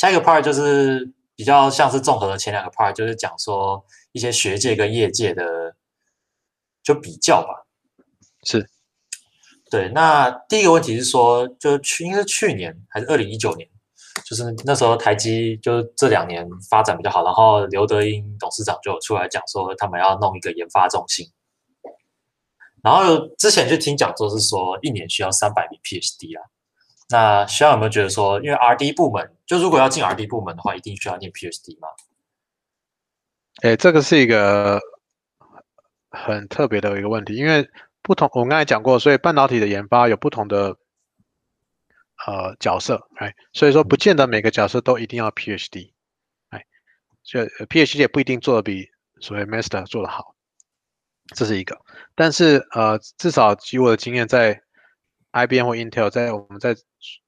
下一个 part 就是比较像是综合的前两个 part，就是讲说一些学界跟业界的就比较吧。是，对。那第一个问题是说，就去应该是去年还是二零一九年，就是那时候台积就这两年发展比较好，然后刘德英董事长就出来讲说，他们要弄一个研发中心。然后之前就听讲座是说，一年需要三百名 PhD 啊。那需要有没有觉得说，因为 R&D 部门，就如果要进 R&D 部门的话，一定需要念 PhD 吗？哎，这个是一个很特别的一个问题，因为不同，我们刚才讲过，所以半导体的研发有不同的呃角色，哎，所以说不见得每个角色都一定要 PhD，哎，就 PhD 也不一定做的比所谓 Master 做的好。这是一个，但是呃，至少以我的经验，在 IBM 或 Intel，在我们在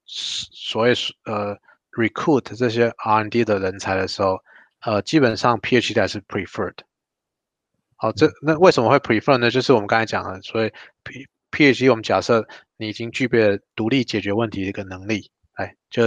所谓呃 recruit 这些 R&D 的人才的时候，呃，基本上 PhD 还是 preferred。好，这那为什么会 prefer 呢？就是我们刚才讲的，所以 P PhD 我们假设你已经具备了独立解决问题的一个能力。哎，就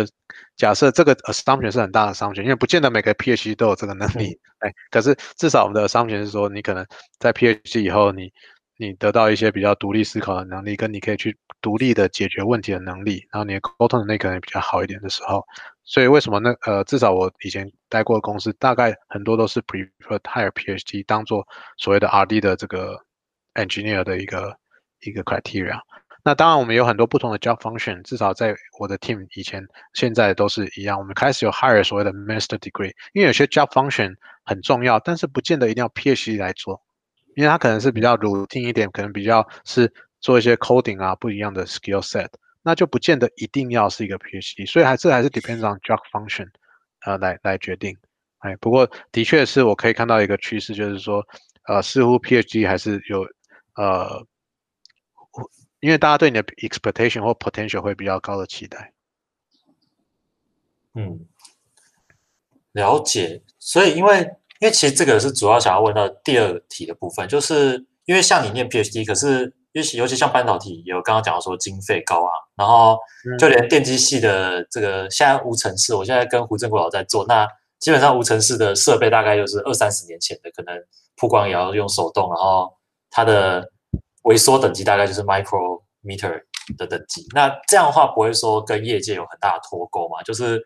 假设这个 assumption 是很大的 assumption，因为不见得每个 PhD 都有这个能力。哎，可是至少我们的 assumption 是说，你可能在 PhD 以后，你你得到一些比较独立思考的能力，跟你可以去独立的解决问题的能力，然后你的沟通能力可能比较好一点的时候，所以为什么那呃，至少我以前待过的公司，大概很多都是 prefer higher PhD 当做所谓的 RD 的这个 engineer 的一个一个 criteria。那当然，我们有很多不同的 job function，至少在我的 team 以前、现在都是一样。我们开始有 hire 所谓的 master degree，因为有些 job function 很重要，但是不见得一定要 PhD 来做，因为它可能是比较稳定一点，可能比较是做一些 coding 啊不一样的 skill set，那就不见得一定要是一个 PhD。所以还是还是 depends on job function，呃，来来决定。哎，不过的确是我可以看到一个趋势，就是说，呃，似乎 PhD 还是有呃。因为大家对你的 expectation 或 potential 会比较高的期待。嗯，了解。所以，因为因为其实这个是主要想要问到第二题的部分，就是因为像你念 PhD，可是尤其尤其像半导体，有刚刚讲到说经费高昂，然后就连电机系的这个现在无尘室，我现在跟胡正国老在做，那基本上无尘室的设备大概就是二三十年前的，可能曝光也要用手动，然后它的。微缩等级大概就是 micrometer 的等级，那这样的话不会说跟业界有很大的脱钩嘛？就是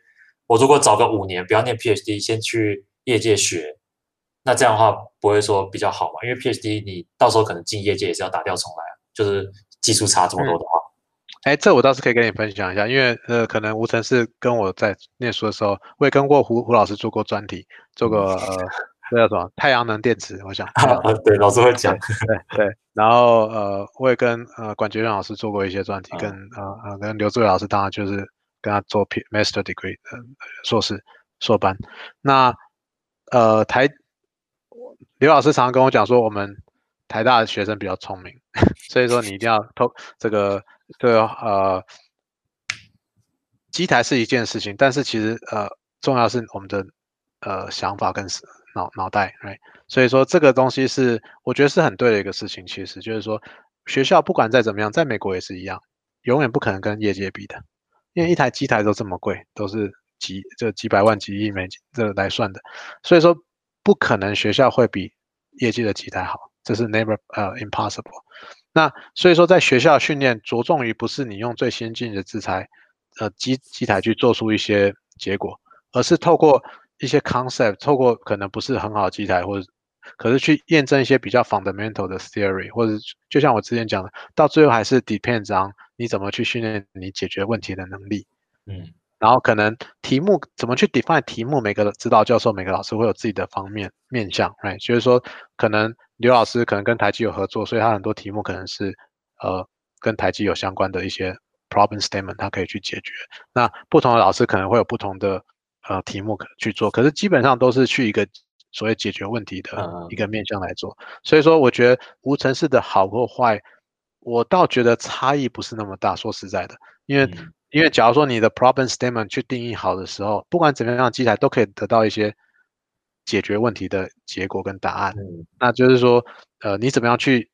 我如果早个五年，不要念 PhD，先去业界学，那这样的话不会说比较好嘛？因为 PhD 你到时候可能进业界也是要打掉重来啊，就是技术差这么多的话。哎，这我倒是可以跟你分享一下，因为呃，可能吴成是跟我在念书的时候，我也跟过胡胡老师做过专题，做过呃。这叫什么？太阳能电池，我想。对，老师会讲。对对，然后呃，我也跟呃管觉元老师做过一些专题，跟呃呃跟刘志伟老师，当然就是跟他做 Master Degree 的硕士硕班。那呃台刘老师常常跟我讲说，我们台大的学生比较聪明，所以说你一定要偷这个这个呃机台是一件事情，但是其实呃重要是我们的呃想法跟。脑脑袋，right？所以说这个东西是我觉得是很对的一个事情。其实就是说，学校不管再怎么样，在美国也是一样，永远不可能跟业界比的，因为一台机台都这么贵，都是几这几百万、几亿美金这来算的。所以说不可能学校会比业界的机台好，这是 never 呃 impossible。那所以说在学校训练着重于不是你用最先进的制裁呃机机台去做出一些结果，而是透过。一些 concept 透过可能不是很好的机台，或者可是去验证一些比较 fundamental 的 theory，或者就像我之前讲的，到最后还是 depends on 你怎么去训练你解决问题的能力。嗯，然后可能题目怎么去 define 题目，每个指导教授、每个老师会有自己的方面面向，right？就是说，可能刘老师可能跟台积有合作，所以他很多题目可能是呃跟台积有相关的一些 problem statement，他可以去解决。那不同的老师可能会有不同的。呃，题目可去做，可是基本上都是去一个所谓解决问题的一个面向来做。所以说，我觉得无尘室的好或坏，我倒觉得差异不是那么大。说实在的，因为因为假如说你的 problem statement 去定义好的时候，不管怎么样，机台都可以得到一些解决问题的结果跟答案。那就是说，呃，你怎么样去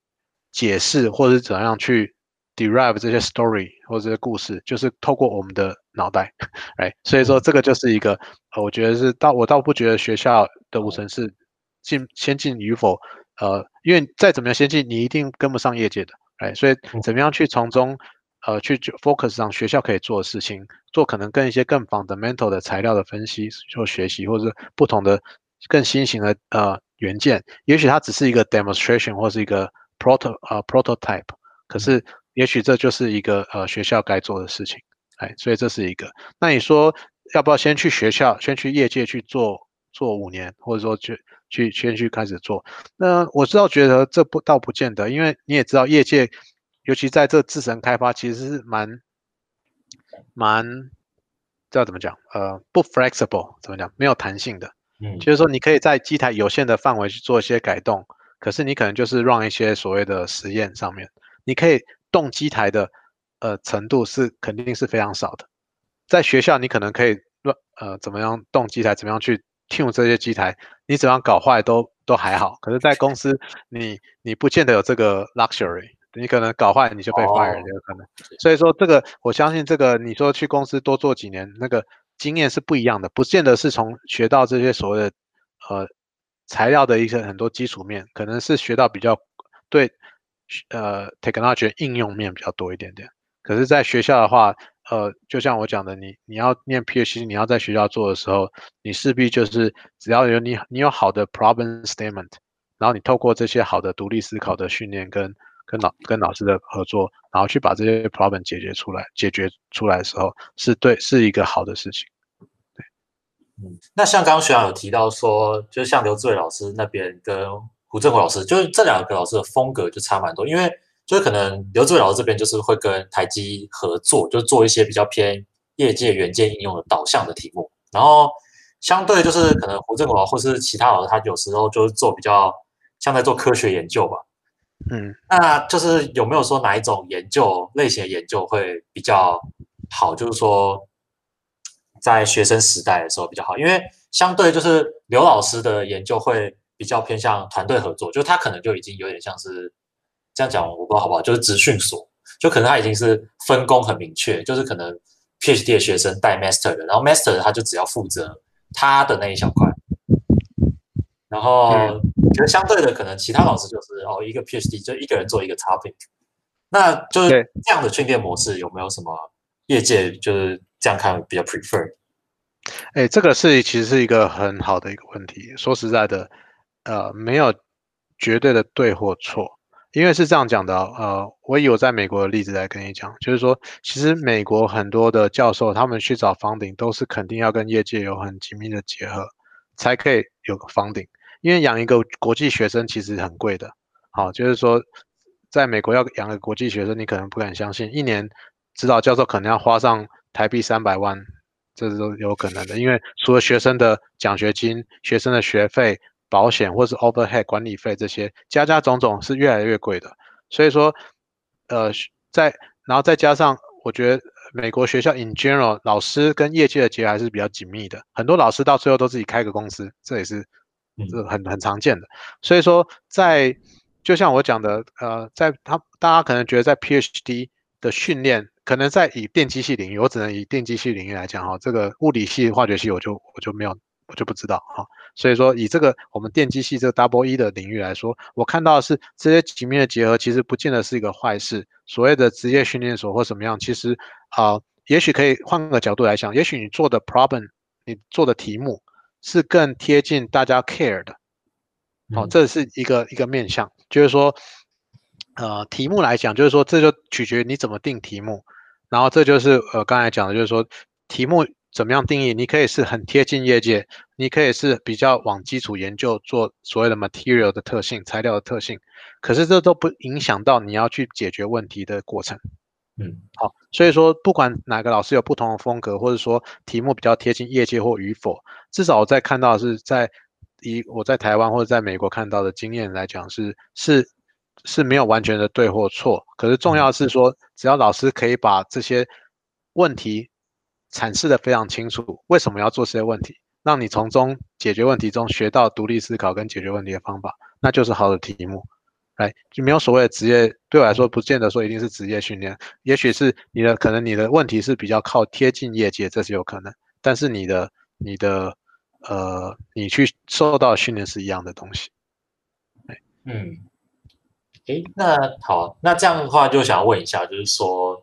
解释，或者是怎么样去 derive 这些 story 或者故事，就是透过我们的脑袋，哎，所以说这个就是一个，呃，我觉得是到我倒不觉得学校的五层是进先进与否，呃，因为再怎么样先进，你一定跟不上业界的，哎，所以怎么样去从中，呃，去 focus 上学校可以做的事情，做可能跟一些更 fundamental 的材料的分析或学习，或者不同的更新型的呃元件，也许它只是一个 demonstration 或是一个 proto 呃 prototype，可是也许这就是一个呃学校该做的事情，哎，所以这是一个。那你说要不要先去学校，先去业界去做做五年，或者说去去先去开始做？那我知道觉得这不倒不见得，因为你也知道业界，尤其在这自身开发其实是蛮蛮，知道怎么讲？呃，不 flexible 怎么讲？没有弹性的。嗯，就是说你可以在机台有限的范围去做一些改动，可是你可能就是让一些所谓的实验上面，你可以。动机台的呃程度是肯定是非常少的，在学校你可能可以乱呃怎么样动机台，怎么样去 tune 这些机台，你怎样搞坏都都还好。可是，在公司你你不见得有这个 luxury，你可能搞坏你就被 fire 有可能。所以说这个我相信这个你说去公司多做几年，那个经验是不一样的，不见得是从学到这些所谓的呃材料的一些很多基础面，可能是学到比较对。呃，technology 应用面比较多一点点。可是，在学校的话，呃，就像我讲的，你你要念 PhD，你要在学校做的时候，你势必就是只要有你你有好的 problem statement，然后你透过这些好的独立思考的训练跟跟老跟老师的合作，然后去把这些 problem 解决出来，解决出来的时候，是对是一个好的事情。对，嗯，那像刚刚学长有提到说，就像刘志伟老师那边跟。胡正国老师就是这两个老师的风格就差蛮多，因为就是可能刘志伟老师这边就是会跟台积合作，就做一些比较偏业界元件应用的导向的题目，然后相对就是可能胡正国或是其他老师，他有时候就是做比较像在做科学研究吧。嗯，那就是有没有说哪一种研究类型的研究会比较好？就是说在学生时代的时候比较好，因为相对就是刘老师的研究会。比较偏向团队合作，就他可能就已经有点像是这样讲，我不知道好不好，就是职训所，就可能他已经是分工很明确，就是可能 PhD 的学生带 Master 的，然后 Master 他就只要负责他的那一小块，然后觉得相对的可能其他老师就是哦一个 PhD 就一个人做一个 topic，那就是这样的训练模式有没有什么业界就是这样看比较 prefer？哎，这个是其实是一个很好的一个问题，说实在的。呃，没有绝对的对或错，因为是这样讲的。呃，我以我在美国的例子来跟你讲，就是说，其实美国很多的教授，他们去找房顶，都是肯定要跟业界有很紧密的结合，才可以有个房顶。因为养一个国际学生其实很贵的。好，就是说，在美国要养个国际学生，你可能不敢相信，一年指导教授可能要花上台币三百万，这是有可能的。因为除了学生的奖学金、学生的学费。保险或是 overhead 管理费这些，加加种种是越来越贵的。所以说，呃，在然后再加上，我觉得美国学校 in general 老师跟业界的结合还是比较紧密的。很多老师到最后都自己开个公司，这也是是很很常见的。所以说，在就像我讲的，呃，在他大家可能觉得在 PhD 的训练，可能在以电机系领域，我只能以电机系领域来讲哈，这个物理系、化学系我就我就没有。我就不知道哈，所以说以这个我们电机系这个 double E 的领域来说，我看到的是这些紧密的结合，其实不见得是一个坏事。所谓的职业训练所或什么样，其实啊，也许可以换个角度来想，也许你做的 problem，你做的题目是更贴近大家 care 的。好，这是一个一个面向，就是说，呃，题目来讲，就是说这就取决于你怎么定题目，然后这就是呃刚才讲的，就是说题目。怎么样定义？你可以是很贴近业界，你可以是比较往基础研究做所谓的 material 的特性、材料的特性，可是这都不影响到你要去解决问题的过程。嗯，好，所以说不管哪个老师有不同的风格，或者说题目比较贴近业界或与否，至少我在看到是在以我在台湾或者在美国看到的经验来讲，是是是没有完全的对或错。可是重要是说，只要老师可以把这些问题。阐释的非常清楚，为什么要做这些问题，让你从中解决问题中学到独立思考跟解决问题的方法，那就是好的题目。来就没有所谓的职业，对我来说不见得说一定是职业训练，也许是你的可能你的问题是比较靠贴近业界，这是有可能，但是你的你的呃你去受到的训练是一样的东西。嗯，诶，那好，那这样的话就想问一下，就是说，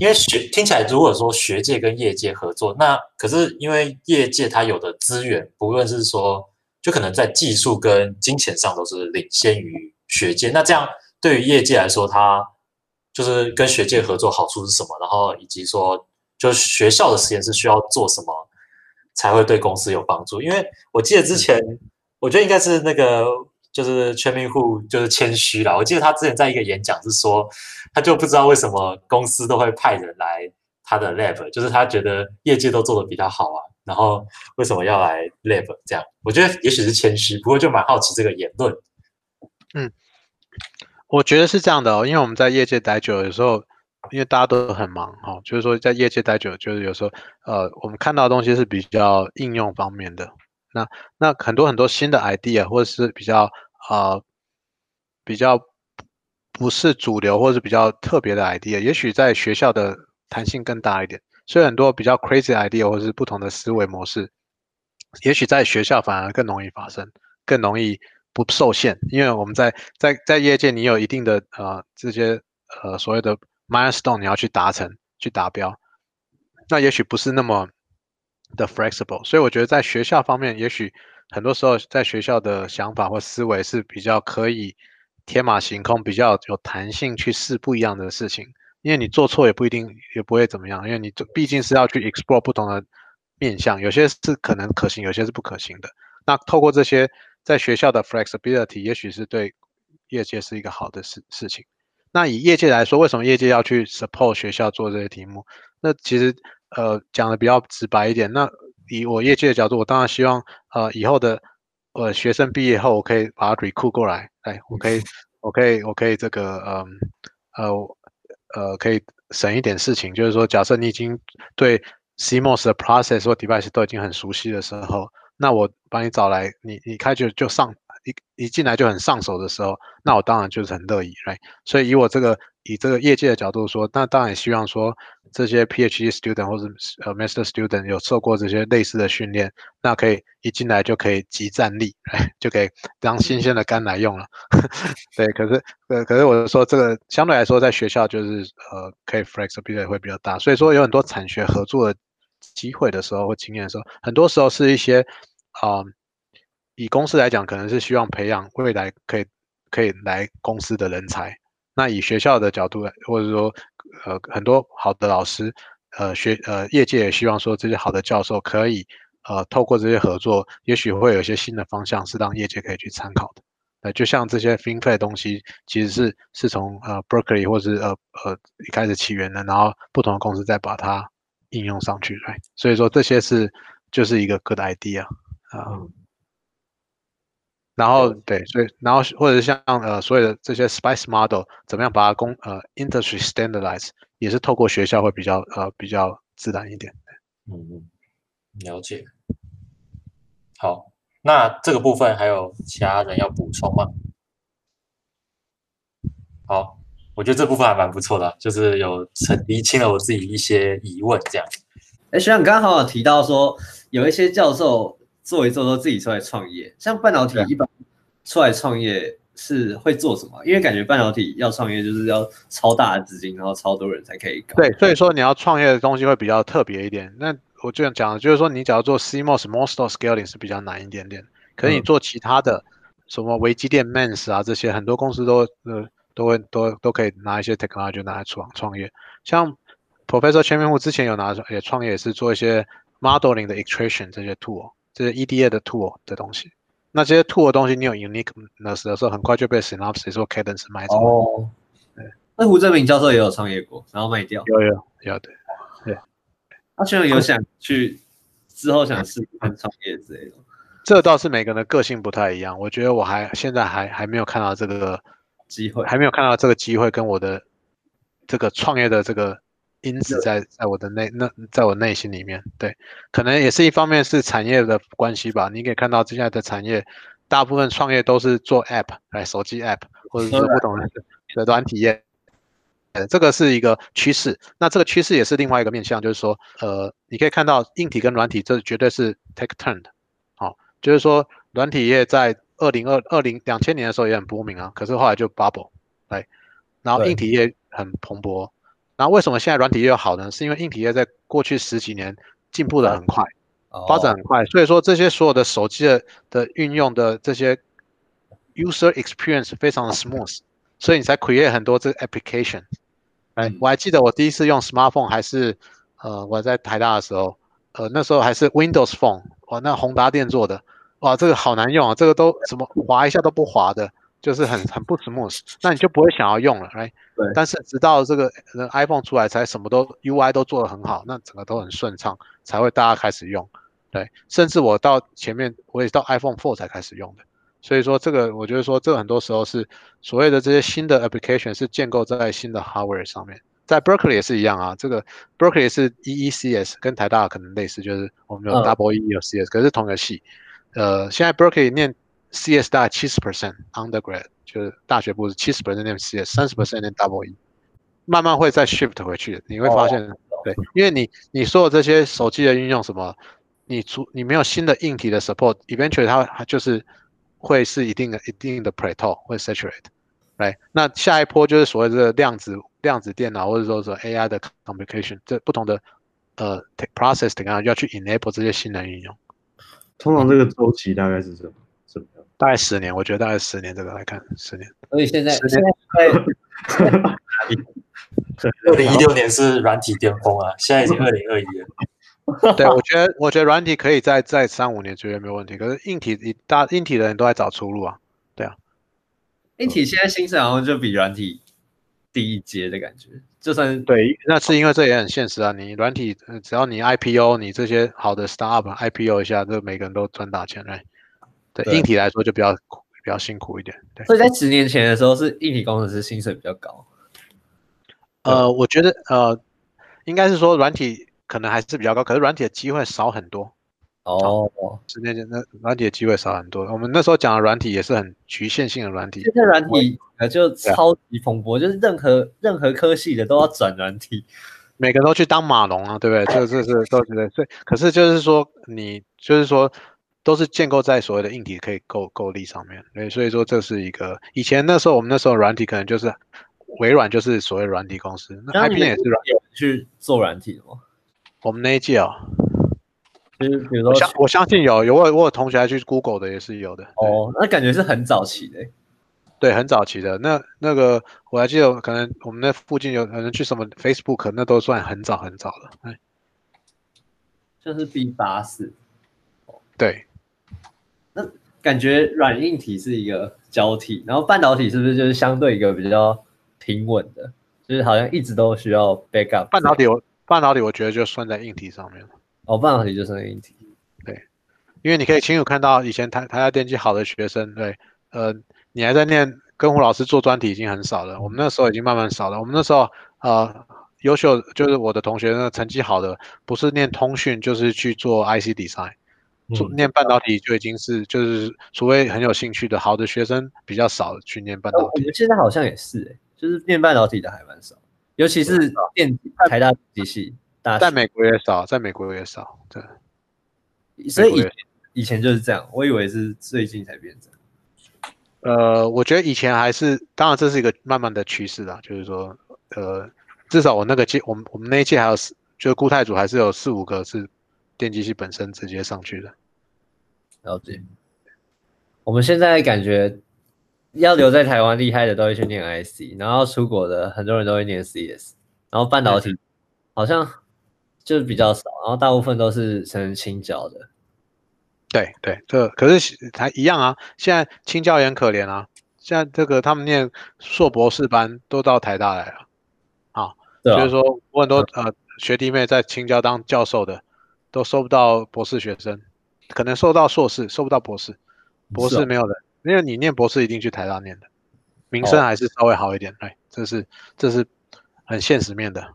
因为学听起来如果说学界跟业界合作，那可是因为业界它有的资源，不论是说就可能在技术跟金钱上都是领先于学界，那这样对于业界来说，它就是跟学界合作好处是什么？然后以及说，就是学校的实验室需要做什么才会对公司有帮助？因为我记得之前，我觉得应该是那个。就是全民户就是谦虚了。我记得他之前在一个演讲是说，他就不知道为什么公司都会派人来他的 lab，就是他觉得业界都做的比较好啊，然后为什么要来 lab 这样？我觉得也许是谦虚，不过就蛮好奇这个言论。嗯，我觉得是这样的哦，因为我们在业界待久，有时候因为大家都很忙哈，就是说在业界待久，就是有时候呃，我们看到的东西是比较应用方面的。那那很多很多新的 idea 或者是比较啊比较不是主流或者是比较特别的 idea，也许在学校的弹性更大一点。所以很多比较 crazy idea 或者是不同的思维模式，也许在学校反而更容易发生，更容易不受限。因为我们在在在业界，你有一定的呃这些呃所谓的 milestone，你要去达成去达标，那也许不是那么。的 flexible，所以我觉得在学校方面，也许很多时候在学校的想法或思维是比较可以天马行空，比较有弹性去试不一样的事情。因为你做错也不一定也不会怎么样，因为你毕竟是要去 explore 不同的面向，有些是可能可行，有些是不可行的。那透过这些在学校的 flexibility，也许是对业界是一个好的事事情。那以业界来说，为什么业界要去 support 学校做这些题目？那其实。呃，讲的比较直白一点，那以我业界的角度，我当然希望，呃，以后的呃学生毕业后，我可以把它 recruit 过来，哎，我可以，我可以，我可以这个，嗯，呃，呃，可以省一点事情，就是说，假设你已经对 CMOS 的 process 或 device 都已经很熟悉的时候，那我把你找来，你你开就就上一一进来就很上手的时候，那我当然就是很乐意来所以以我这个以这个业界的角度说，那当然也希望说。这些 PhD student 或者呃 Master student 有受过这些类似的训练，那可以一进来就可以即战力，就可以当新鲜的肝来用了。对，可是呃，可是我说这个相对来说，在学校就是呃，可以 flexibility 会比较大。所以说有很多产学合作的机会的时候或经验的时候，很多时候是一些啊，以公司来讲，可能是希望培养未来可以可以来公司的人才。那以学校的角度来，或者说呃，很多好的老师，呃，学呃，业界也希望说这些好的教授可以，呃，透过这些合作，也许会有一些新的方向是让业界可以去参考的。呃，就像这些 FinFET 的东西，其实是是从呃 Berkeley 或者是呃呃一开始起源的，然后不同的公司再把它应用上去，对。所以说这些是就是一个 good idea 啊。然后对，所以然后或者是像呃所有的这些 spice model 怎么样把它公呃 industry standardize，也是透过学校会比较呃比较自然一点。嗯嗯，了解。好，那这个部分还有其他人要补充吗？好，我觉得这部分还蛮不错的，就是有澄厘清了我自己一些疑问这样。哎，学长刚好有提到说有一些教授。做一做都自己出来创业，像半导体一般出来创业是会做什么？因为感觉半导体要创业就是要超大的资金，然后超多人才可以搞。对，所以说你要创业的东西会比较特别一点。那我这样讲，就是说你只要做 CMOS Most Scaling 是比较难一点点，可是你做其他的什么微机电 Mens 啊这些，很多公司都呃都会都都可以拿一些 technology 拿来创创业。像 Professor 全明户之前有拿也创业，也是做一些 modeling 的 extraction 这些 tool。这是 EDA 的 tool 的东西，那这些 tool 的东西，你有 uniqueness 的时候，很快就被 Synopsys 或 Cadence 买走。哦，对。那胡正明教授也有创业过，然后卖掉。有有有的，对。他居然有想去之后想试试看创业之类的。这倒是每个人的个性不太一样。我觉得我还现在还还没有看到这个机会，还没有看到这个机会跟我的这个创业的这个。因子在在我的内那在我内心里面，对，可能也是一方面是产业的关系吧。你可以看到现在的产业，大部分创业都是做 App，来手机 App 或者是不同的的软体业。呃，这个是一个趋势。那这个趋势也是另外一个面向，就是说，呃，你可以看到硬体跟软体，这绝对是 take turn 的。好，就是说，软体业在二零二二零两千年的时候也很波明啊，可是后来就 bubble，来，然后硬体业很蓬勃。然后为什么现在软体业好呢？是因为硬体业在过去十几年进步的很快，发展很快，所以说这些所有的手机的的运用的这些 user experience 非常的 smooth。所以你才 create 很多这个 application，哎，我还记得我第一次用 smartphone 还是，呃，我在台大的时候，呃，那时候还是 Windows Phone，哇，那宏达电做的，哇，这个好难用啊，这个都什么滑一下都不滑的，就是很很不 smooth，那你就不会想要用了，哎，对。但是直到这个 iPhone 出来，才什么都 UI 都做得很好，那整个都很顺畅，才会大家开始用，对。甚至我到前面，我也到 iPhone Four 才开始用的。所以说这个，我觉得说这个很多时候是所谓的这些新的 application 是建构在新的 hardware 上面，在 Berkeley 也是一样啊。这个 Berkeley 是 EECS，跟台大可能类似，就是我们有 double E 有 CS，可是同一个系。呃，现在 Berkeley 念 CS 大概七十 percent undergrad，就是大学部是七十 percent 念 CS，三十 percent 念 double E，慢慢会再 shift 回去。你会发现，对，因为你你说的这些手机的运用什么，你除你没有新的硬体的 support，eventually 它它就是。会是一定的、一定的 plateau 会 saturate，来，那下一波就是所谓的量子量子电脑或者说说 AI 的 computation，这不同的呃 process 等下要去 enable 这些新的应用。通常这个周期大概是什么？什么？大概十年，我觉得大概十年这个来看，十年。所以现在十年在 二零一六年是软体巅峰啊，现在已经二零二一了。对，我觉得我觉得软体可以在在三五年绝对没有问题，可是硬体一大硬体的人都在找出路啊，对啊，硬体现在薪水好像就比软体低一阶的感觉，就算对，那是因为这也很现实啊，你软体只要你 IPO，你这些好的 startup IPO 一下，这每个人都赚大钱嘞，对，硬体来说就比较比较辛苦一点，对，所以在十年前的时候是硬体工程师薪水比较高，呃，我觉得呃，应该是说软体。可能还是比较高，可是软体的机会少很多。哦，十年前那软体的机会少很多。我们那时候讲的软体也是很局限性的软体。现在软体呃就超级蓬勃，就是任何任何科系的都要转软体，每个都去当马龙啊，对不对？就这是都觉得。所以可是就是说你就是说都是建构在所谓的硬体可以够够力上面。对，所以说这是一个以前那时候我们那时候软体可能就是微软就是所谓软体公司，那 IBM 也是软去做软体的吗？我们那一届哦，就是比如说，相我相信有有我我有同学还去 Google 的也是有的哦，那感觉是很早期的，对，很早期的。那那个我还记得，可能我们那附近有可能去什么 Facebook，那都算很早很早了。哎，就是 B 八四，对。那感觉软硬体是一个交替，然后半导体是不是就是相对一个比较平稳的，就是好像一直都需要 backup。半导体我。半导体我觉得就算在硬体上面了。哦，半导体就算在硬体。对，因为你可以清楚看到以前台台大电机好的学生，对，呃，你还在念跟胡老师做专题已经很少了。我们那时候已经慢慢少了。我们那时候呃，优秀就是我的同学那成绩好的，不是念通讯就是去做 IC design，做念半导体就已经是就是除非很有兴趣的好的学生比较少去念半导体。我们现在好像也是哎，就是念半导体的还蛮少。尤其是电台大机系，在美国也少，在美国也少，对。所以以以前就是这样，我以为是最近才变这样。呃，我觉得以前还是，当然这是一个慢慢的趋势啦，就是说，呃，至少我那个届，我们我们那一届还有四，就是固态组还是有四五个是电机系本身直接上去的。了解。我们现在感觉。要留在台湾厉害的都会去念 IC，然后出国的很多人都会念 CS，然后半导体好像就是比较少，然后大部分都是成青教的。对对，这可是还一样啊。现在青教也很可怜啊。现在这个他们念硕博士班都到台大来了，啊，就是说我很多呃学弟妹在青教当教授的，都收不到博士学生，可能收到硕士，收不到博士，博士没有的。因为你念博士一定去台大念的，名声还是稍微好一点。哎，这是这是很现实面的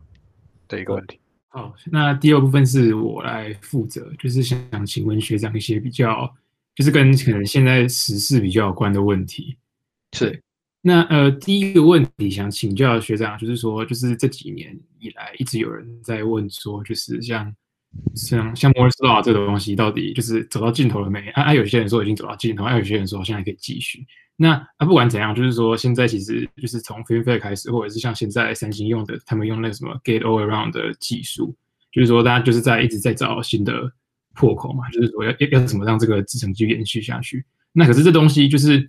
的一个问题。好，那第二部分是我来负责，就是想请问学长一些比较就是跟可能现在时事比较有关的问题。是，那呃，第一个问题想请教学长，就是说，就是这几年以来一直有人在问说，就是像像像 Moore's Law 这个东西，到底就是走到尽头了没？啊啊，有些人说已经走到尽头，啊，有些人说现在可以继续。那啊，不管怎样，就是说现在其实就是从 FinFET 开始，或者是像现在三星用的，他们用那个什么 Gate All Around 的技术，就是说大家就是在一直在找新的破口嘛，就是说要要要怎么让这个制程继续延续下去。那可是这东西就是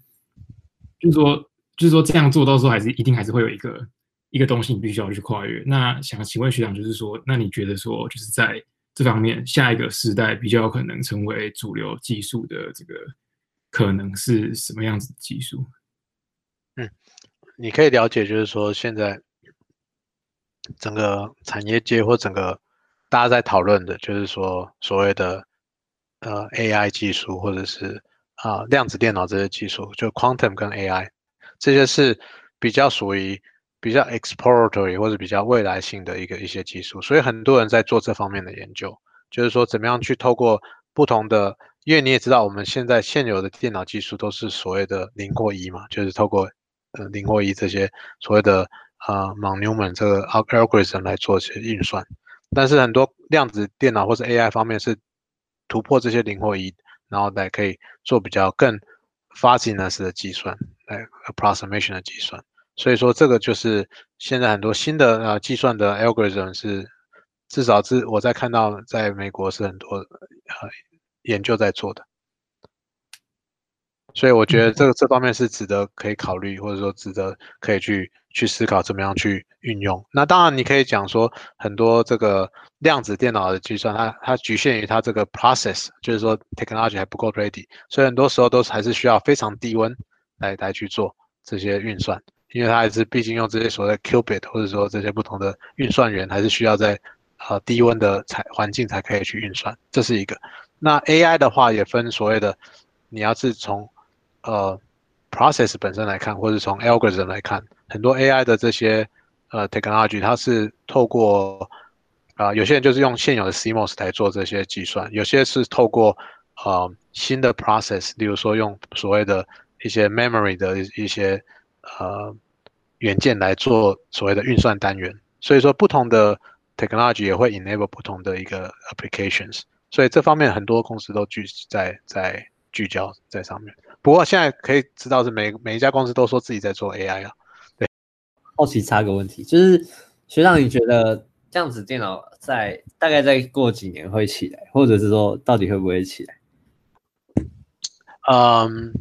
就是说就是说这样做到时候还是一定还是会有一个一个东西你必须要去跨越。那想请问学长，就是说，那你觉得说就是在这方面下一个时代比较有可能成为主流技术的这个？可能是什么样子的技术？嗯，你可以了解，就是说现在整个产业界或整个大家在讨论的，就是说所谓的呃 AI 技术，或者是啊量子电脑这些技术，就 quantum 跟 AI 这些是比较属于比较 exploratory 或者比较未来性的一个一些技术，所以很多人在做这方面的研究，就是说怎么样去透过不同的。因为你也知道，我们现在现有的电脑技术都是所谓的零或一嘛，就是透过呃零或一这些所谓的啊 von Neumann 这个 algorithm 来做一些运算。但是很多量子电脑或者 AI 方面是突破这些零或一，然后来可以做比较更 fuzziness 的计算，来 approximation 的计算。所以说这个就是现在很多新的呃计算的 algorithm 是至少是我在看到在美国是很多呃。研究在做的，所以我觉得这个这方面是值得可以考虑，或者说值得可以去去思考怎么样去运用。那当然你可以讲说很多这个量子电脑的计算，它它局限于它这个 process，就是说 technology 还不够 ready，所以很多时候都还是需要非常低温来来去做这些运算，因为它还是毕竟用这些所谓的 qubit，或者说这些不同的运算源，还是需要在呃低温的才环境才可以去运算，这是一个。那 AI 的话也分所谓的，你要是从呃 process 本身来看，或者从 algorithm 来看，很多 AI 的这些呃 technology，它是透过啊有些人就是用现有的 CMOS 来做这些计算，有些是透过呃新的 process，例如说用所谓的一些 memory 的一些呃元件来做所谓的运算单元，所以说不同的 technology 也会 enable 不同的一个 applications。所以这方面很多公司都聚在在聚焦在上面。不过现在可以知道是每每一家公司都说自己在做 AI 啊。对，好奇插个问题，就是学长，你觉得这样子电脑在大概再过几年会起来，或者是说到底会不会起来？嗯，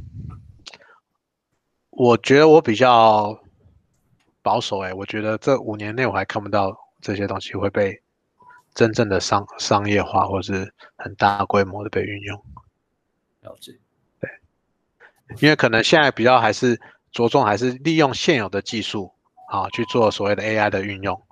我觉得我比较保守哎，我觉得这五年内我还看不到这些东西会被。真正的商商业化，或是很大规模的被运用，了解。对，因为可能现在比较还是着重还是利用现有的技术啊去做所谓的 AI 的运用。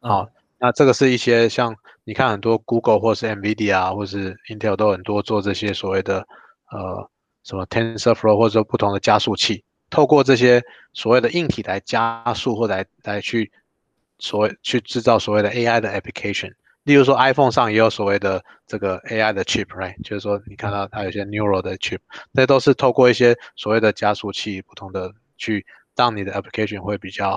好，那这个是一些像你看很多 Google 或是 NVIDIA 或是 Intel 都很多做这些所谓的呃什么 TensorFlow 或者说不同的加速器，透过这些所谓的硬体来加速或来来去所谓去制造所谓的 AI 的 application。例如说，iPhone 上也有所谓的这个 AI 的 chip，right？就是说，你看到它有些 neural 的 chip，那都是透过一些所谓的加速器，不同的去让你的 application 会比较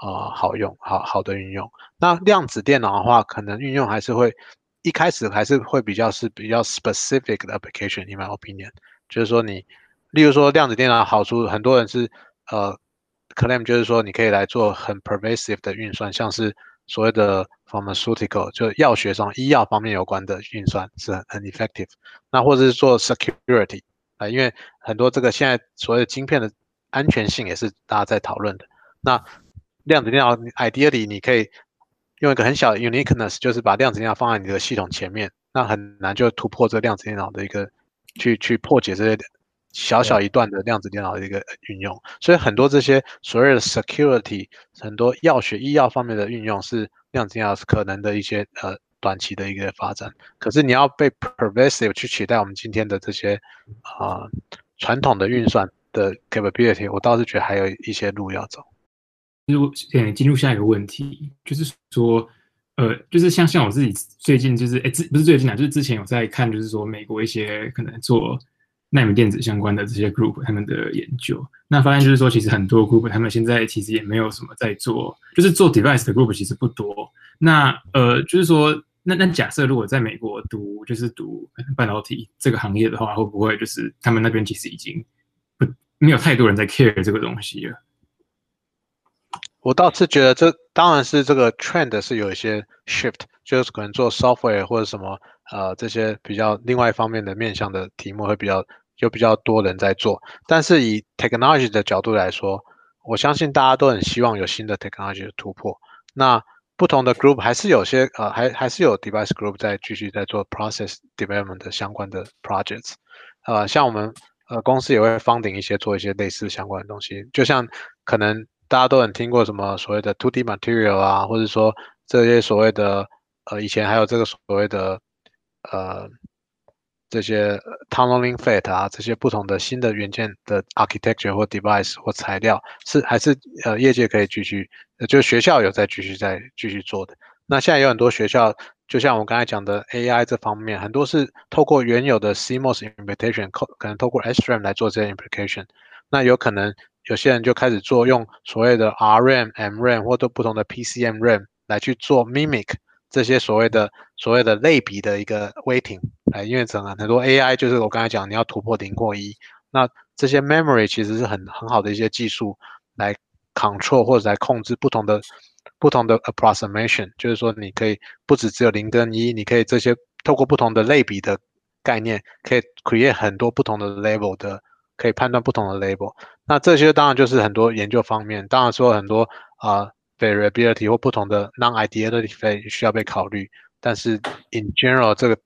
啊好用，好好的运用。那量子电脑的话，可能运用还是会一开始还是会比较是比较 specific 的 application，in my opinion。就是说，你例如说量子电脑好处，很多人是呃 claim 就是说，你可以来做很 pervasive 的运算，像是所谓的 pharmaceutical 就是药学上医药方面有关的运算是很很 effective。那或者是做 security 啊，因为很多这个现在所谓的晶片的安全性也是大家在讨论的。那量子电脑 idea 里你可以用一个很小的 uniqueness，就是把量子电脑放在你的系统前面，那很难就突破这量子电脑的一个去去破解这些小小一段的量子电脑的一个运用。所以很多这些所谓的 security，很多药学医药方面的运用是。量子电脑是可能的一些呃短期的一个发展，可是你要被 pervasive 去取代我们今天的这些啊传统的运算的 capability，我倒是觉得还有一些路要走。就是呃进入下一个问题，就是说呃就是像像我自己最近就是哎之不是最近啊，就是之前有在看，就是说美国一些可能做纳米电子相关的这些 group 他们的研究。那发现就是说，其实很多 group 他们现在其实也没有什么在做，就是做 device 的 group 其实不多。那呃，就是说，那那假设如果在美国读就是读半导体这个行业的话，会不会就是他们那边其实已经不没有太多人在 care 这个东西了？我倒是觉得这当然是这个 trend 是有一些 shift，就是可能做 software 或者什么呃这些比较另外一方面的面向的题目会比较就比较多人在做。但是以 technology 的角度来说，我相信大家都很希望有新的 technology 的突破。那不同的 group 还是有些呃还还是有 device group 在继续在做 process development 的相关的 projects。呃，像我们呃公司也会 funding 一些做一些类似相关的东西，就像可能。大家都很听过什么所谓的 two D material 啊，或者说这些所谓的呃，以前还有这个所谓的呃这些 tunneling fit 啊，这些不同的新的元件的 architecture 或 device 或材料，是还是呃业界可以继续，就学校有在继续在继续做的。那现在有很多学校，就像我刚才讲的 AI 这方面，很多是透过原有的 CMOS implementation，可能透过 SRAM 来做这些 implication，那有可能。有些人就开始做用所谓的 RM、MRAM，或者不同的 PCM RAM 来去做 mimic 这些所谓的所谓的类比的一个 weighting，哎，因为整个很多 AI 就是我刚才讲你要突破零或一，那这些 memory 其实是很很好的一些技术来 control 或者来控制不同的不同的 approximation，就是说你可以不止只有零跟一，你可以这些透过不同的类比的概念，可以 create 很多不同的 level 的。可以判断不同的 label，那这些当然就是很多研究方面，当然说很多啊 variability 或不同的 non-ideality 需要被考虑，但是 in general 这个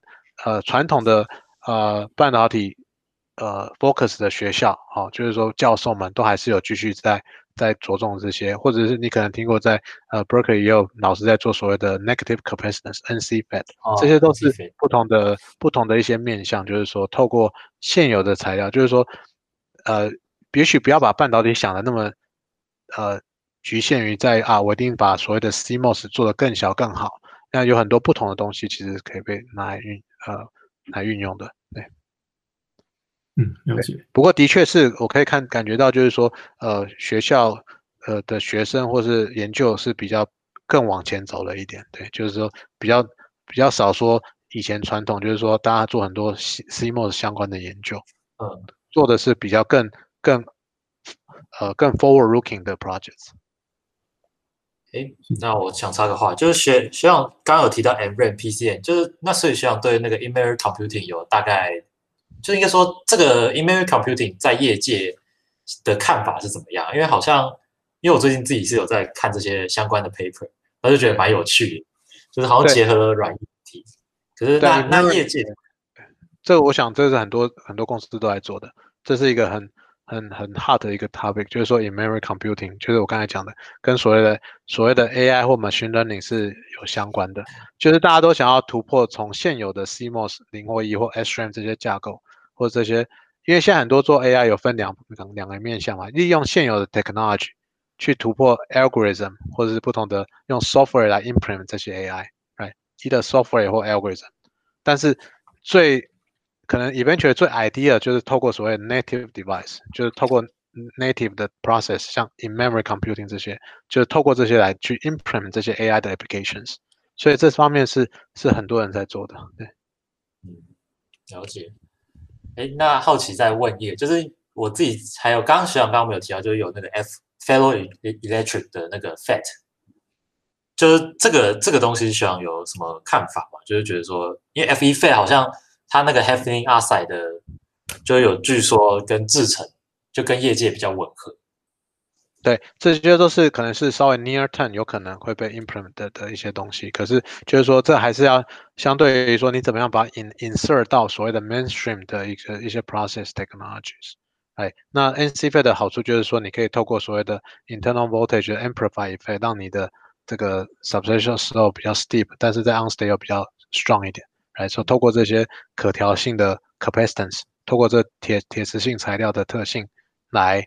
呃传统的呃半导体呃 focus 的学校，哦，就是说教授们都还是有继续在在着重这些，或者是你可能听过在呃 Berkeley 也有老师在做所谓的 negative capacitance NC FET，这些都是不同的不同的一些面向，就是说透过现有的材料，就是说。呃，也许不要把半导体想的那么，呃，局限于在啊，我一定把所谓的 CMOS 做得更小更好。那有很多不同的东西其实可以被拿来运呃来运用的，对。嗯，了解。不过的确是我可以看感觉到，就是说，呃，学校呃的学生或是研究是比较更往前走了一点，对，就是说比较比较少说以前传统，就是说大家做很多 C CMOS 相关的研究，嗯。做的是比较更更呃更 forward looking 的 projects。哎，那我想插个话，就是学学长刚刚有提到 MRAM、PCN，就是那所以学长对那个 image computing 有大概，就应该说这个 image computing 在业界的看法是怎么样？因为好像因为我最近自己是有在看这些相关的 paper，我就觉得蛮有趣的，就是好像结合软硬体。可是那那业界。这个我想，这是很多很多公司都在做的。这是一个很很很 hard 的一个 topic，就是说 in-memory computing，就是我刚才讲的，跟所谓的所谓的 AI 或 machine learning 是有相关的。就是大家都想要突破从现有的 CMOS 零或一或 SRAM 这些架构，或者这些，因为现在很多做 AI 有分两两两个面向嘛，利用现有的 technology 去突破 algorithm，或者是不同的用 software 来 implement 这些 AI，right？either software 或 algorithm，但是最可能 eventually 最 idea 就是透过所谓 native device，就是透过 native 的 process，像 in-memory computing 这些，就是透过这些来去 implement 这些 AI 的 applications。所以这方面是是很多人在做的。对，嗯，了解。哎，那好奇再问一个，就是我自己还有刚刚学长刚刚没有提到，就是有那个 F Fellow Electric 的那个 FET，就是这个这个东西，学长有什么看法吗？就是觉得说，因为 F E FET 好像。它那个 h a f e n i n g oxide 的就有据说跟制成就跟业界比较吻合，对，这些都是可能是稍微 near term 有可能会被 implement 的一些东西，可是就是说这还是要相对于说你怎么样把 in insert 到所谓的 mainstream 的一个一些 process technologies，哎，那 NCFET 的好处就是说你可以透过所谓的 internal voltage amplify 费让你的这个 substation slope 比较 steep，但是在 on state 又比较 strong 一点。来说，透过这些可调性的 capacitance，透过这铁铁磁性材料的特性，来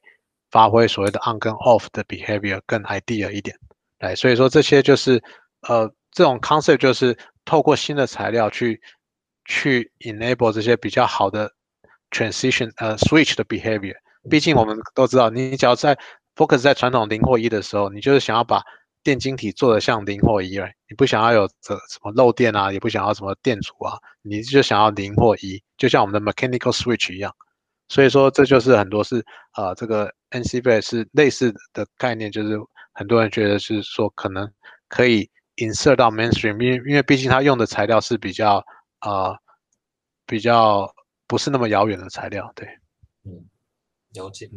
发挥所谓的 on 跟 off 的 behavior 更 ideal 一点。来，所以说这些就是呃这种 concept 就是透过新的材料去去 enable 这些比较好的 transition 呃 switch 的 behavior。毕竟我们都知道，你只要在 focus 在传统零或一的时候，你就是想要把电晶体做的像零或一，你不想要有这什么漏电啊，也不想要什么电阻啊，你就想要零或一，就像我们的 mechanical switch 一样。所以说，这就是很多是啊，这个 NC b 是类似的概念，就是很多人觉得是说可能可以 insert 到 mainstream，因为因为毕竟它用的材料是比较啊比较不是那么遥远的材料，对，嗯，了解。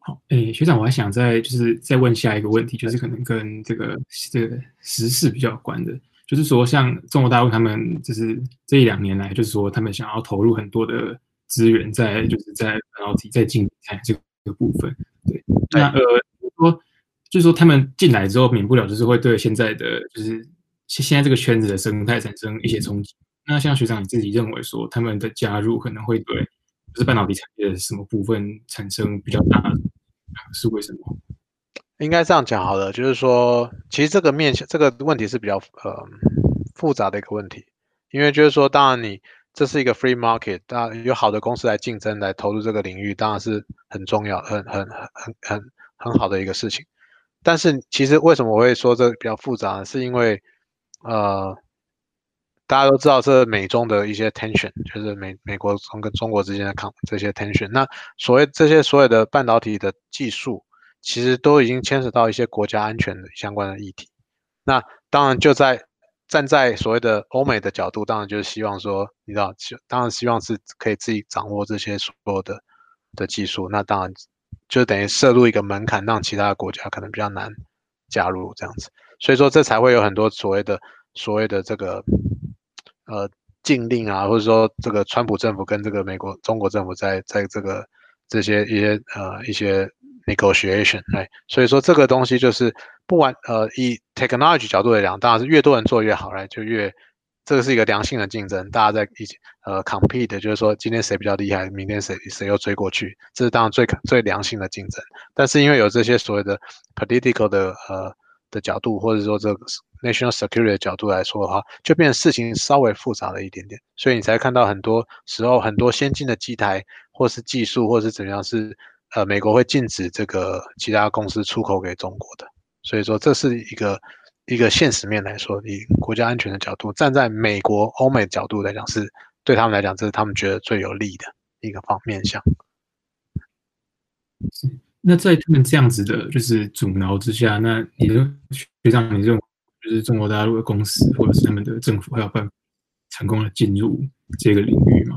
好，诶，学长，我还想再就是再问下一个问题，就是可能跟这个这个时事比较有关的，就是说像中国大陆他们就是这一两年来，就是说他们想要投入很多的资源在就是在半导体在进产这个部分，对，那呃说就是说他们进来之后，免不了就是会对现在的就是现现在这个圈子的生态产生一些冲击。那像学长你自己认为说他们的加入可能会对就是半导体产业什么部分产生比较大？是为什么？应该这样讲好了，就是说，其实这个面向这个问题是比较呃复杂的一个问题，因为就是说，当然你这是一个 free market，当然有好的公司来竞争来投入这个领域，当然是很重要、很很很很很好的一个事情。但是其实为什么我会说这比较复杂，是因为呃。大家都知道这美中的一些 tension，就是美美国中跟中国之间的抗这些 tension。那所谓这些所有的半导体的技术，其实都已经牵扯到一些国家安全的相关的议题。那当然就在站在所谓的欧美的角度，当然就是希望说，你知道，当然希望是可以自己掌握这些所有的的技术。那当然就等于设入一个门槛，让其他的国家可能比较难加入这样子。所以说这才会有很多所谓的所谓的这个。呃，禁令啊，或者说这个川普政府跟这个美国、中国政府在在这个这些一些呃一些 negotiation，哎，所以说这个东西就是不管呃以 technology 角度来讲，当然是越多人做越好，来就越这个是一个良性的竞争，大家在一起呃 compete，就是说今天谁比较厉害，明天谁谁又追过去，这是当然最最良性的竞争。但是因为有这些所谓的 political 的呃的角度，或者说这个。National security 的角度来说的话，就变事情稍微复杂了一点点，所以你才看到很多时候很多先进的机台或是技术或是怎么样是呃美国会禁止这个其他公司出口给中国的，所以说这是一个一个现实面来说，以国家安全的角度，站在美国欧美角度来讲，是对他们来讲这是他们觉得最有利的一个方面向。那在他们这样子的就是阻挠之下，那你的学长你认为？就是中国大陆的公司或者是他们的政府，还有办法成功的进入这个领域吗？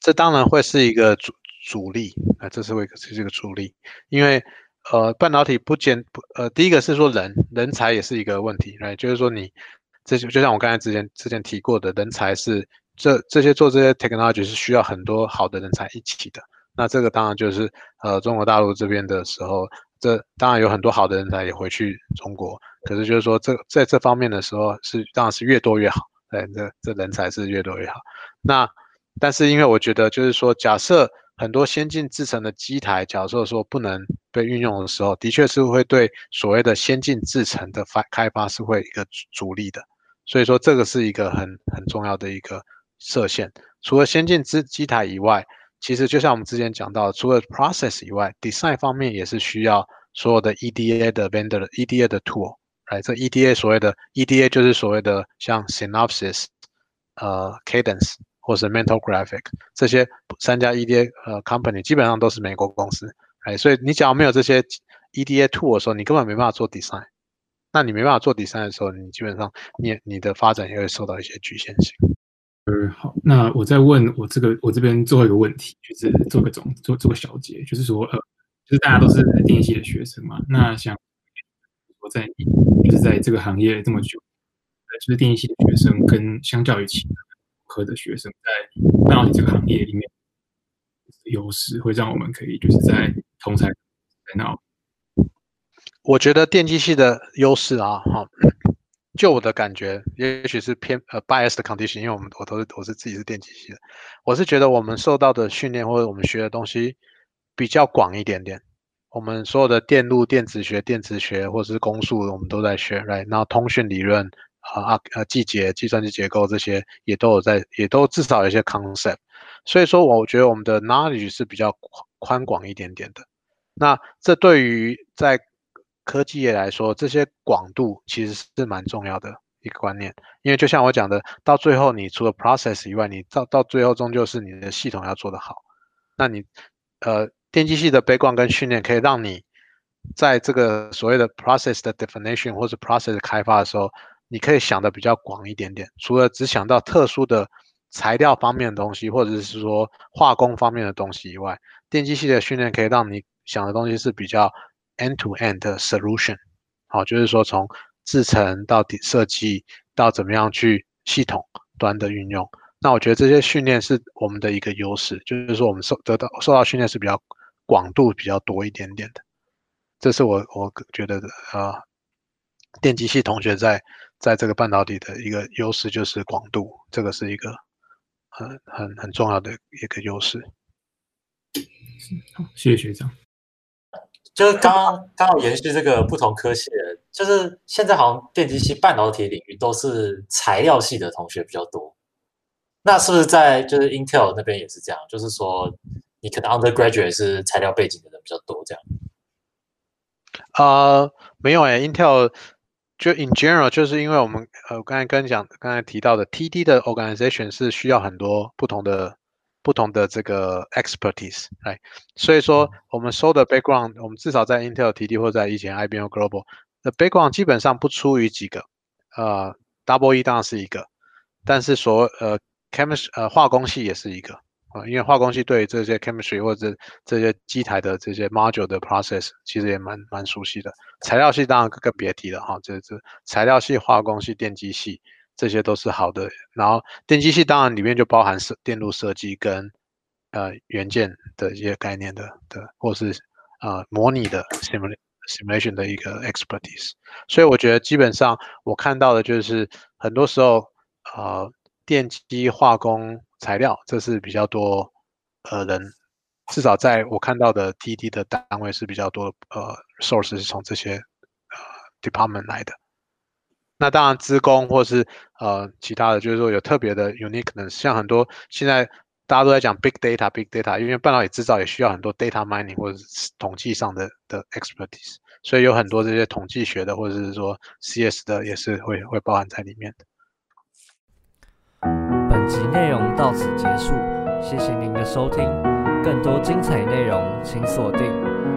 这当然会是一个主主力啊，这是会是一个主力，因为呃，半导体不简不呃，第一个是说人人才也是一个问题，哎，就是说你这就就像我刚才之前之前提过的，人才是这这些做这些 technology 是需要很多好的人才一起的，那这个当然就是呃，中国大陆这边的时候。这当然有很多好的人才也回去中国，可是就是说这在这方面的时候是当然是越多越好，对，这这人才是越多越好。那但是因为我觉得就是说，假设很多先进制成的机台，假设说不能被运用的时候，的确是会对所谓的先进制成的发开发是会一个阻力的。所以说这个是一个很很重要的一个设限。除了先进机机台以外，其实就像我们之前讲到，除了 process 以外，design 方面也是需要所有的 EDA 的 vendor、EDA 的 tool，来这 EDA 所谓的 EDA 就是所谓的像 Synopsys、呃 Cadence 或是 Mental Graphic 这些三家 EDA 呃 company 基本上都是美国公司，哎，所以你假如没有这些 EDA tool 的时候，你根本没办法做 design。那你没办法做 design 的时候，你基本上你你的发展也会受到一些局限性。呃，好，那我再问我这个我这边最后一个问题，就是做个总做做个小结，就是说，呃，就是大家都是电系的学生嘛，那想我在就是在这个行业这么久，就是电机系的学生跟相较于其他科的学生，在半导体这个行业里面优势，会让我们可以就是在同才在那，我觉得电机系的优势啊，哈。就我的感觉，也许是偏呃 bias 的 condition，因为我们我都是我是自己是电机系的，我是觉得我们受到的训练或者我们学的东西比较广一点点。我们所有的电路、电子学、电子学或者是公数，我们都在学，right？然后通讯理论啊啊呃，计结、计算机结构这些也都有在，也都至少有一些 concept。所以说，我觉得我们的 knowledge 是比较宽广一点点的。那这对于在科技业来说，这些广度其实是蛮重要的一个观念。因为就像我讲的，到最后你除了 process 以外，你到到最后终究是你的系统要做得好。那你呃电机系的背光跟训练可以让你在这个所谓的 process 的 definition 或者 process 开发的时候，你可以想的比较广一点点。除了只想到特殊的材料方面的东西，或者是说化工方面的东西以外，电机系的训练可以让你想的东西是比较 end to end 的 solution。好，就是说从制成到底设计到怎么样去系统端的运用。那我觉得这些训练是我们的一个优势，就是说我们受得到受到训练是比较广度比较多一点点的。这是我我觉得的呃，电机系同学在在这个半导体的一个优势就是广度，这个是一个很很很重要的一个优势。好，谢谢学长。就是刚刚刚好延续这个不同科系的，就是现在好像电机系、半导体领域都是材料系的同学比较多。那是不是在就是 Intel 那边也是这样？就是说你可能 undergraduate 是材料背景的人比较多，这样？呃，没有诶 i n t e l 就 in general 就是因为我们呃刚才跟讲刚才提到的 TD 的 organization 是需要很多不同的不同的这个 expertise，哎，所以说我们收的 background，我们至少在 Intel TD 或在以前 IBM Global 的 background 基本上不出于几个，呃，Double E 当然是一个，但是所呃 chemistry 呃化工系也是一个。啊，因为化工系对这些 chemistry 或者这些机台的这些 module 的 process 其实也蛮蛮熟悉的。材料系当然更别提了哈，这这材料系、化工系、电机系这些都是好的。然后电机系当然里面就包含设电路设计跟呃元件的一些概念的的，或是呃模拟的 simulation 的一个 expertise。所以我觉得基本上我看到的就是很多时候呃电机化工。材料，这是比较多呃人，至少在我看到的 TD 的单位是比较多呃 source 是从这些呃 department 来的。那当然，资工或是呃其他的，就是说有特别的 uniqueness，像很多现在大家都在讲 big data，big data，因为半导体制造也需要很多 data mining 或者是统计上的的 expertise，所以有很多这些统计学的或者是说 CS 的也是会会包含在里面的。本集内容到此结束，谢谢您的收听。更多精彩内容，请锁定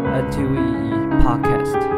NTV Podcast。